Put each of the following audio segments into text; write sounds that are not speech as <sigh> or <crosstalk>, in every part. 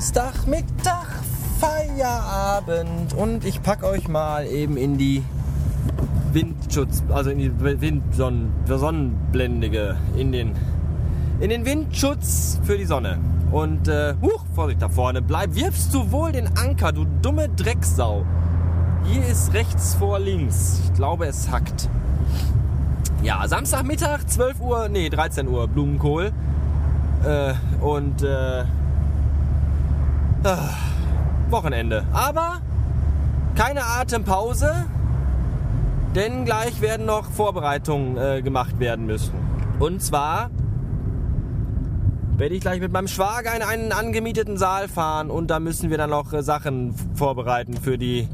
Samstagmittag, Feierabend und ich packe euch mal eben in die Windschutz, also in die Windsonnen, Sonnenblendige, in den, in den Windschutz für die Sonne. Und, äh, huch, Vorsicht da vorne, bleib, wirfst du wohl den Anker, du dumme Drecksau. Hier ist rechts vor links. Ich glaube, es hackt. Ja, Samstagmittag, 12 Uhr, nee, 13 Uhr, Blumenkohl. Äh, und, äh, ah, Wochenende. Aber keine Atempause, denn gleich werden noch Vorbereitungen äh, gemacht werden müssen. Und zwar werde ich gleich mit meinem Schwager in einen angemieteten Saal fahren und da müssen wir dann noch äh, Sachen vorbereiten für die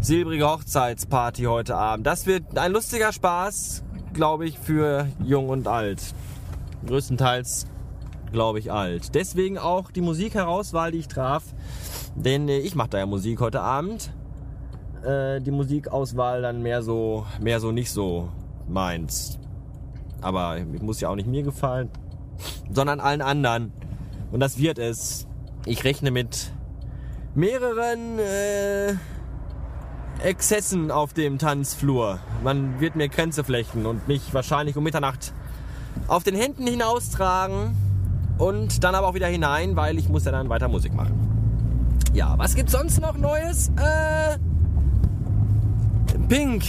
silbrige Hochzeitsparty heute Abend. Das wird ein lustiger Spaß, glaube ich, für jung und alt. Größtenteils, glaube ich, alt. Deswegen auch die Musikherauswahl, die ich traf. Denn äh, ich mache da ja Musik heute Abend. Äh, die Musikauswahl dann mehr so, mehr so nicht so meins. Aber muss ja auch nicht mir gefallen, sondern allen anderen. Und das wird es. Ich rechne mit mehreren äh, Exzessen auf dem Tanzflur. Man wird mir Grenze flechten und mich wahrscheinlich um Mitternacht auf den Händen hinaustragen und dann aber auch wieder hinein, weil ich muss ja dann weiter Musik machen. Ja, was gibt's sonst noch Neues? Äh, Pink,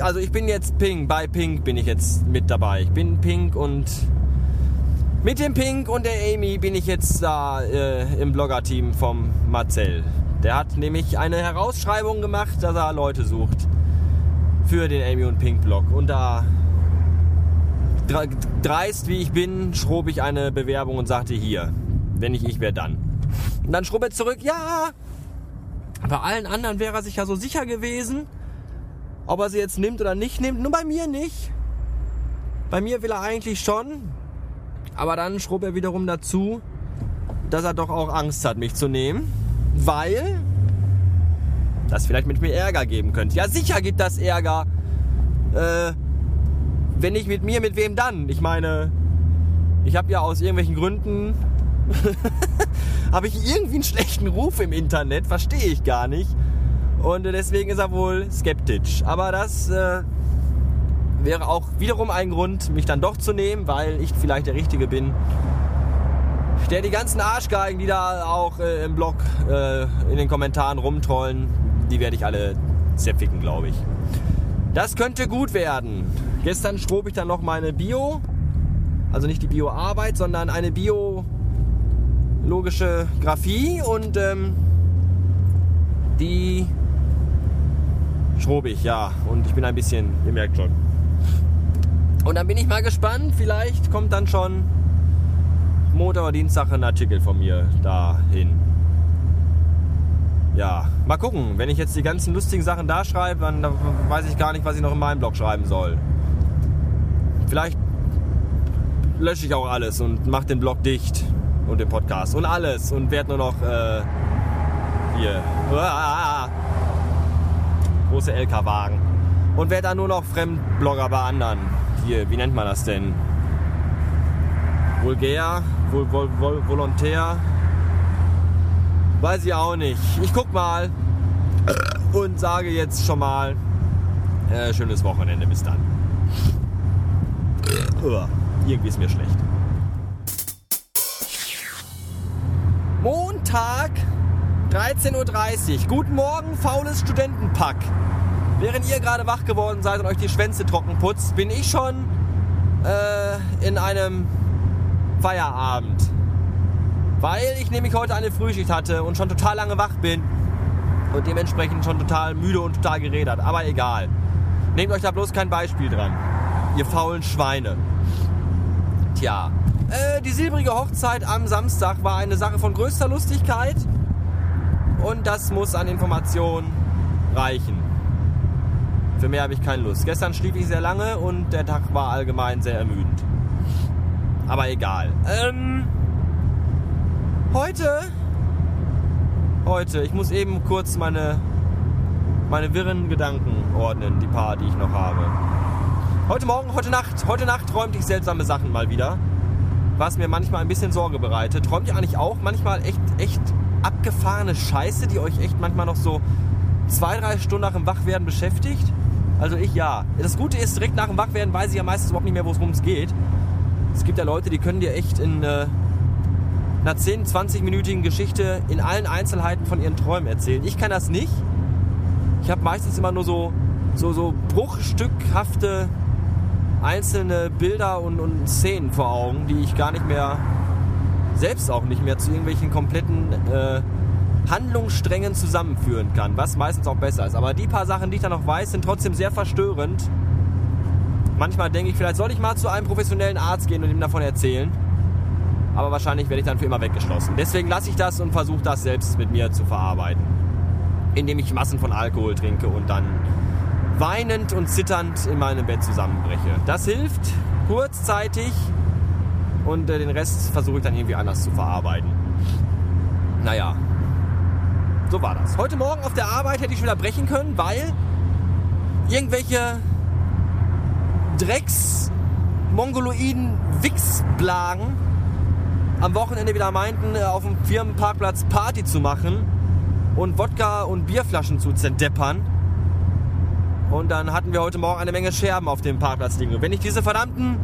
also ich bin jetzt Pink, bei Pink bin ich jetzt mit dabei. Ich bin Pink und mit dem Pink und der Amy bin ich jetzt da äh, im Blogger-Team vom Marcel. Der hat nämlich eine Herausschreibung gemacht, dass er Leute sucht für den Amy und Pink Blog. Und da dreist wie ich bin, schrob ich eine Bewerbung und sagte hier, wenn nicht ich, wer dann? Und dann schrob er zurück, ja, bei allen anderen wäre er sich ja so sicher gewesen, ob er sie jetzt nimmt oder nicht nimmt. Nur bei mir nicht. Bei mir will er eigentlich schon. Aber dann schrob er wiederum dazu, dass er doch auch Angst hat, mich zu nehmen weil das vielleicht mit mir Ärger geben könnte. Ja, sicher gibt das Ärger. Äh, wenn nicht mit mir, mit wem dann? Ich meine, ich habe ja aus irgendwelchen Gründen <laughs> habe ich irgendwie einen schlechten Ruf im Internet, verstehe ich gar nicht. Und deswegen ist er wohl skeptisch. Aber das äh, wäre auch wiederum ein Grund, mich dann doch zu nehmen, weil ich vielleicht der Richtige bin, der die ganzen Arschgeigen, die da auch äh, im Blog äh, in den Kommentaren rumtrollen, die werde ich alle zerficken, glaube ich. Das könnte gut werden. Gestern schrob ich dann noch meine Bio, also nicht die Bioarbeit, sondern eine biologische Graphie und ähm, die schrob ich, ja. Und ich bin ein bisschen, ihr merkt schon. Und dann bin ich mal gespannt, vielleicht kommt dann schon Montag oder Dienstag einen Artikel von mir dahin. Mal gucken. Wenn ich jetzt die ganzen lustigen Sachen da schreibe, dann, weiß ich gar nicht, was ich noch in meinem Blog schreiben soll. Vielleicht lösche ich auch alles und mache den Blog dicht und den Podcast und alles und werde nur noch äh, hier uah, <laughs> große LK-Wagen und werde dann nur noch Fremdblogger bei anderen. Hier, wie nennt man das denn? Vulgär vol, vol, volontär. Weiß ich auch nicht. Ich guck mal und sage jetzt schon mal äh, schönes Wochenende. Bis dann. irgendwie ist mir schlecht. Montag, 13.30 Uhr. Guten Morgen, faules Studentenpack. Während ihr gerade wach geworden seid und euch die Schwänze trocken putzt, bin ich schon äh, in einem Feierabend. Weil ich nämlich heute eine Frühschicht hatte und schon total lange wach bin und dementsprechend schon total müde und total geredet. Aber egal. Nehmt euch da bloß kein Beispiel dran. Ihr faulen Schweine. Tja, äh, die silbrige Hochzeit am Samstag war eine Sache von größter Lustigkeit und das muss an Informationen reichen. Für mehr habe ich keine Lust. Gestern schlief ich sehr lange und der Tag war allgemein sehr ermüdend. Aber egal. Ähm, heute, heute, ich muss eben kurz meine, meine wirren Gedanken ordnen, die paar, die ich noch habe. Heute Morgen, heute Nacht, heute Nacht träumte ich seltsame Sachen mal wieder. was mir manchmal ein bisschen Sorge bereitet. Träumt ihr eigentlich auch manchmal echt, echt abgefahrene Scheiße, die euch echt manchmal noch so zwei, drei Stunden nach dem Wachwerden beschäftigt? Also ich ja. Das Gute ist, direkt nach dem Wachwerden weiß ich ja meistens überhaupt nicht mehr, worum es geht. Es gibt ja Leute, die können dir echt in äh, einer 10-, 20-minütigen Geschichte in allen Einzelheiten von ihren Träumen erzählen. Ich kann das nicht. Ich habe meistens immer nur so, so, so bruchstückhafte einzelne Bilder und, und Szenen vor Augen, die ich gar nicht mehr, selbst auch nicht mehr zu irgendwelchen kompletten äh, Handlungssträngen zusammenführen kann, was meistens auch besser ist. Aber die paar Sachen, die ich da noch weiß, sind trotzdem sehr verstörend. Manchmal denke ich, vielleicht soll ich mal zu einem professionellen Arzt gehen und ihm davon erzählen. Aber wahrscheinlich werde ich dann für immer weggeschlossen. Deswegen lasse ich das und versuche das selbst mit mir zu verarbeiten. Indem ich Massen von Alkohol trinke und dann weinend und zitternd in meinem Bett zusammenbreche. Das hilft kurzzeitig und äh, den Rest versuche ich dann irgendwie anders zu verarbeiten. Naja, so war das. Heute Morgen auf der Arbeit hätte ich wieder brechen können, weil irgendwelche Drecks Mongoloiden Wichsblagen am Wochenende wieder meinten, äh, auf dem Firmenparkplatz Party zu machen und Wodka und Bierflaschen zu zerdeppern. Und dann hatten wir heute Morgen eine Menge Scherben auf dem Parkplatz liegen. Und wenn ich diese verdammten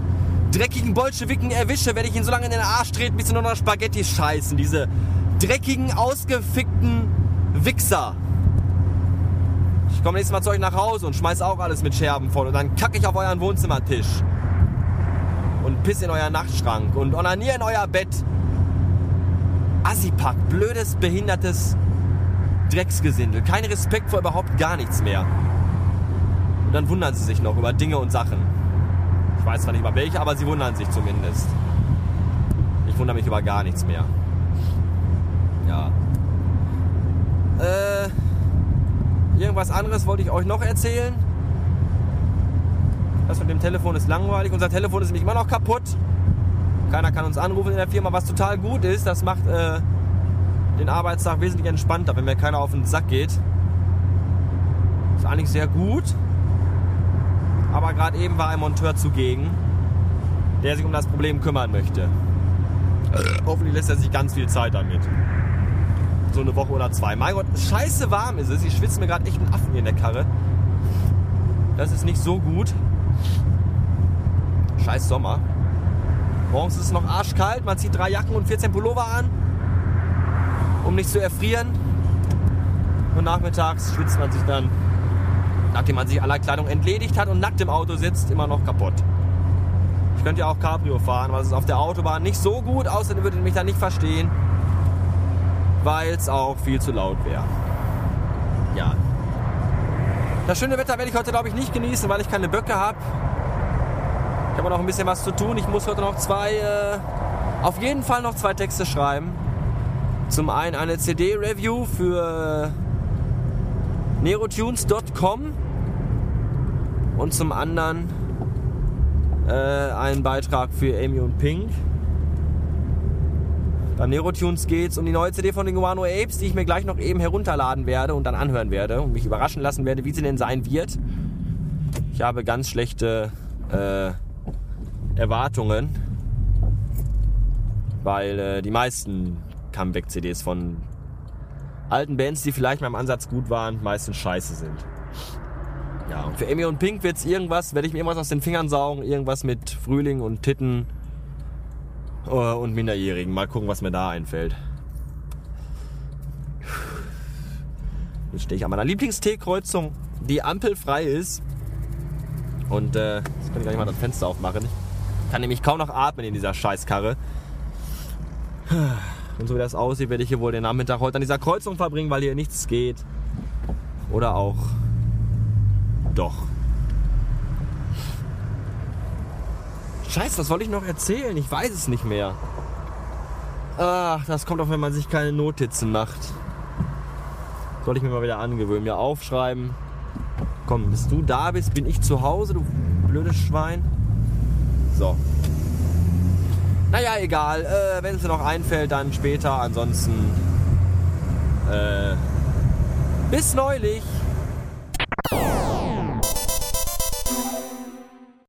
dreckigen Bolschewiken erwische, werde ich ihn so lange in den Arsch treten, bis sie nur noch Spaghetti scheißen. Diese dreckigen, ausgefickten Wichser. Ich komme nächstes Mal zu euch nach Hause und schmeiß auch alles mit Scherben voll und dann kacke ich auf euren Wohnzimmertisch. Und piss in euer Nachtschrank und onanier in euer Bett. Assipack, blödes, behindertes Drecksgesindel. Kein Respekt vor überhaupt gar nichts mehr. Und dann wundern sie sich noch über Dinge und Sachen. Ich weiß zwar nicht mal welche, aber sie wundern sich zumindest. Ich wundere mich über gar nichts mehr. Ja. Äh, irgendwas anderes wollte ich euch noch erzählen. Das mit dem Telefon ist langweilig. Unser Telefon ist nämlich immer noch kaputt. Keiner kann uns anrufen in der Firma, was total gut ist. Das macht äh, den Arbeitstag wesentlich entspannter, wenn mir keiner auf den Sack geht. Ist eigentlich sehr gut. Aber gerade eben war ein Monteur zugegen, der sich um das Problem kümmern möchte. Hoffentlich lässt er sich ganz viel Zeit damit so eine Woche oder zwei. Mein Gott, scheiße warm ist es. Ich schwitze mir gerade echt einen Affen hier in der Karre. Das ist nicht so gut. Scheiß Sommer. Morgens ist es noch arschkalt. Man zieht drei Jacken und 14 Pullover an, um nicht zu erfrieren. Und nachmittags schwitzt man sich dann, nachdem man sich aller Kleidung entledigt hat und nackt im Auto sitzt, immer noch kaputt. Ich könnte ja auch Cabrio fahren, aber es ist auf der Autobahn nicht so gut, außerdem würdet ihr mich da nicht verstehen weil es auch viel zu laut wäre. Ja. Das schöne Wetter werde ich heute, glaube ich, nicht genießen, weil ich keine Böcke habe. Ich habe noch ein bisschen was zu tun. Ich muss heute noch zwei, äh, auf jeden Fall noch zwei Texte schreiben. Zum einen eine CD-Review für nerotunes.com und zum anderen äh, einen Beitrag für Amy und Pink. Beim Nerotunes geht es um die neue CD von den Guano Apes, die ich mir gleich noch eben herunterladen werde und dann anhören werde und mich überraschen lassen werde, wie sie denn sein wird. Ich habe ganz schlechte äh, Erwartungen, weil äh, die meisten Comeback-CDs von alten Bands, die vielleicht mal im Ansatz gut waren, meistens scheiße sind. Ja, und für Amy und Pink wird es irgendwas, werde ich mir irgendwas aus den Fingern saugen, irgendwas mit Frühling und Titten äh, und Minderjährigen. Mal gucken, was mir da einfällt. Jetzt stehe ich an meiner Lieblingsteekreuzung, die ampelfrei ist. Und äh, jetzt kann ich gleich mal das Fenster aufmachen. Ich kann nämlich kaum noch atmen in dieser Scheißkarre. Und so wie das aussieht, werde ich hier wohl den Nachmittag heute an dieser Kreuzung verbringen, weil hier nichts geht. Oder auch doch. Scheiße, was wollte ich noch erzählen? Ich weiß es nicht mehr. Ach, das kommt auch, wenn man sich keine Notizen macht. Soll ich mir mal wieder angewöhnen, mir aufschreiben. Komm, bis du da bist, bin ich zu Hause, du blödes Schwein. So. Naja, egal. Äh, Wenn es dir noch einfällt, dann später. Ansonsten. Äh, bis neulich.